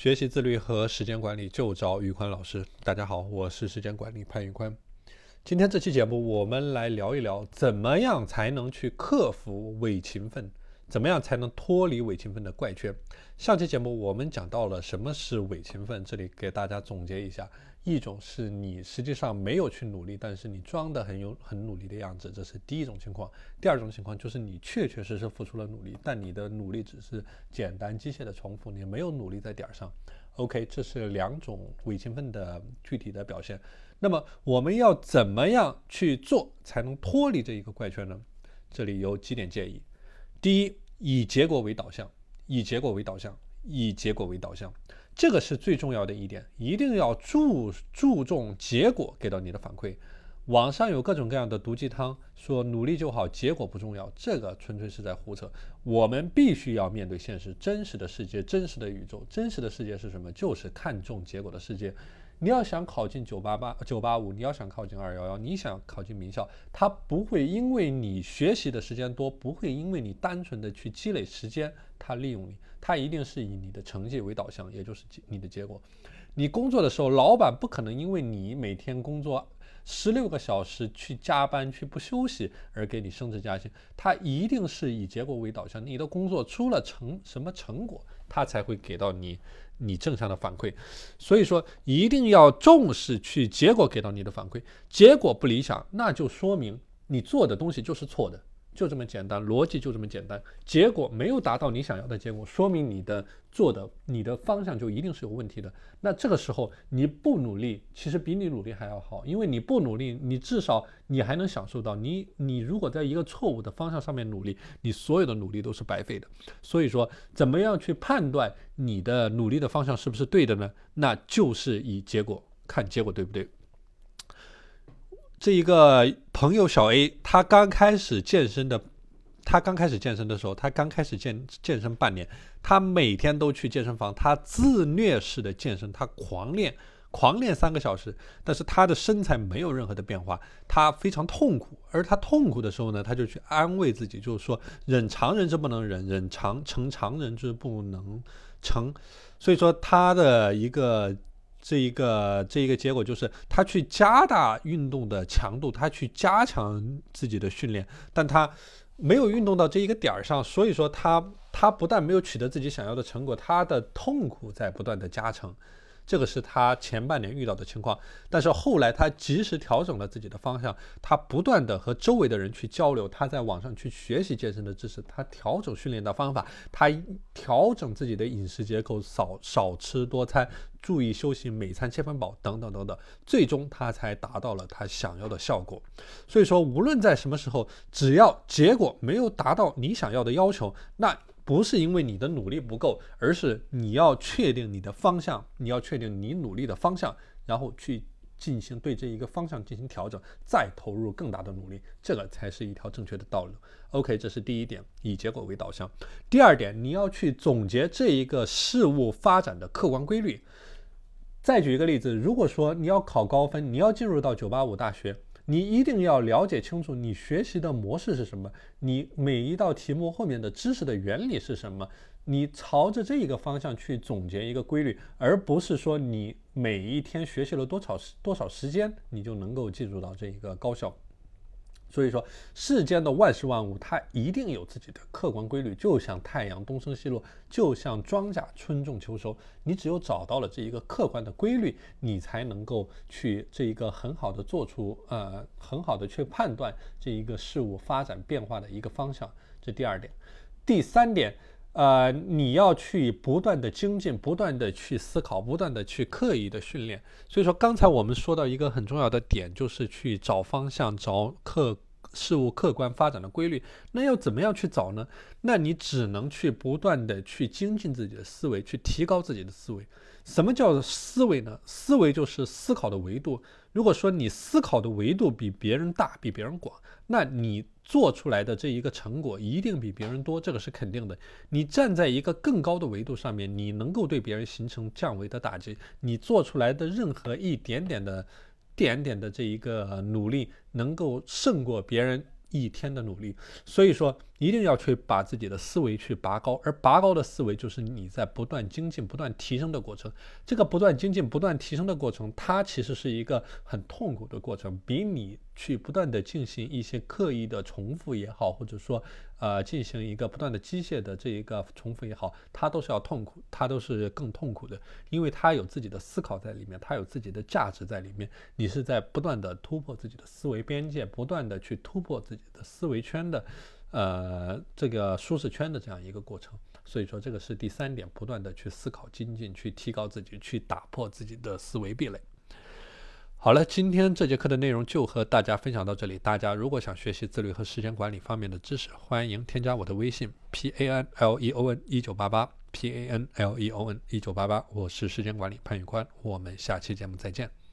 学习自律和时间管理就找宇宽老师。大家好，我是时间管理潘宇宽。今天这期节目，我们来聊一聊，怎么样才能去克服伪勤奋。怎么样才能脱离伪勤奋的怪圈？上期节目我们讲到了什么是伪勤奋，这里给大家总结一下：一种是你实际上没有去努力，但是你装的很有很努力的样子，这是第一种情况；第二种情况就是你确确实实付出了努力，但你的努力只是简单机械的重复，你没有努力在点儿上。OK，这是两种伪勤奋的具体的表现。那么我们要怎么样去做才能脱离这一个怪圈呢？这里有几点建议。第一，以结果为导向，以结果为导向，以结果为导向，这个是最重要的一点，一定要注注重结果给到你的反馈。网上有各种各样的毒鸡汤，说努力就好，结果不重要，这个纯粹是在胡扯。我们必须要面对现实，真实的世界，真实的宇宙，真实的世界是什么？就是看重结果的世界。你要想考进九八八、九八五，你要想考进二幺幺，你想考进名校，它不会因为你学习的时间多，不会因为你单纯的去积累时间，它利用你，它一定是以你的成绩为导向，也就是你的结果。你工作的时候，老板不可能因为你每天工作十六个小时去加班去不休息而给你升职加薪，他一定是以结果为导向。你的工作出了成什么成果，他才会给到你。你正向的反馈，所以说一定要重视去结果给到你的反馈，结果不理想，那就说明你做的东西就是错的。就这么简单，逻辑就这么简单。结果没有达到你想要的结果，说明你的做的你的方向就一定是有问题的。那这个时候你不努力，其实比你努力还要好，因为你不努力，你至少你还能享受到。你你如果在一个错误的方向上面努力，你所有的努力都是白费的。所以说，怎么样去判断你的努力的方向是不是对的呢？那就是以结果看结果对不对。这一个朋友小 A，他刚开始健身的，他刚开始健身的时候，他刚开始健健身半年，他每天都去健身房，他自虐式的健身，他狂练，狂练三个小时，但是他的身材没有任何的变化，他非常痛苦，而他痛苦的时候呢，他就去安慰自己，就是说忍常人之不能忍，忍常成常人之不能成，所以说他的一个。这一个这一个结果就是，他去加大运动的强度，他去加强自己的训练，但他没有运动到这一个点儿上，所以说他他不但没有取得自己想要的成果，他的痛苦在不断的加成。这个是他前半年遇到的情况，但是后来他及时调整了自己的方向，他不断的和周围的人去交流，他在网上去学习健身的知识，他调整训练的方法，他调整自己的饮食结构，少少吃多餐，注意休息，每餐七分饱，等等等等，最终他才达到了他想要的效果。所以说，无论在什么时候，只要结果没有达到你想要的要求，那。不是因为你的努力不够，而是你要确定你的方向，你要确定你努力的方向，然后去进行对这一个方向进行调整，再投入更大的努力，这个才是一条正确的道路。OK，这是第一点，以结果为导向。第二点，你要去总结这一个事物发展的客观规律。再举一个例子，如果说你要考高分，你要进入到九八五大学。你一定要了解清楚你学习的模式是什么，你每一道题目后面的知识的原理是什么，你朝着这一个方向去总结一个规律，而不是说你每一天学习了多少多少时间，你就能够进入到这一个高效。所以说，世间的万事万物，它一定有自己的客观规律，就像太阳东升西落，就像庄稼春种秋收。你只有找到了这一个客观的规律，你才能够去这一个很好的做出呃很好的去判断这一个事物发展变化的一个方向。这第二点，第三点，呃，你要去不断的精进，不断的去思考，不断的去刻意的训练。所以说，刚才我们说到一个很重要的点，就是去找方向，找客。事物客观发展的规律，那要怎么样去找呢？那你只能去不断的去精进自己的思维，去提高自己的思维。什么叫思维呢？思维就是思考的维度。如果说你思考的维度比别人大，比别人广，那你做出来的这一个成果一定比别人多，这个是肯定的。你站在一个更高的维度上面，你能够对别人形成降维的打击。你做出来的任何一点点的。点点的这一个努力能够胜过别人一天的努力，所以说一定要去把自己的思维去拔高，而拔高的思维就是你在不断精进、不断提升的过程。这个不断精进、不断提升的过程，它其实是一个很痛苦的过程，比你去不断的进行一些刻意的重复也好，或者说呃进行一个不断的机械的这一个重复也好，它都是要痛苦，它都是更痛苦的，因为它有自己的思考在里面，它有自己的价值在里面。你是在不断的突破自己的思维边界，不断的去突破自己己的思维圈的。呃，这个舒适圈的这样一个过程，所以说这个是第三点，不断的去思考、精进、去提高自己、去打破自己的思维壁垒。好了，今天这节课的内容就和大家分享到这里。大家如果想学习自律和时间管理方面的知识，欢迎添加我的微信 p a n l e o n 一九八八 p a n l e o n 一九八八，我是时间管理潘宇宽，我们下期节目再见。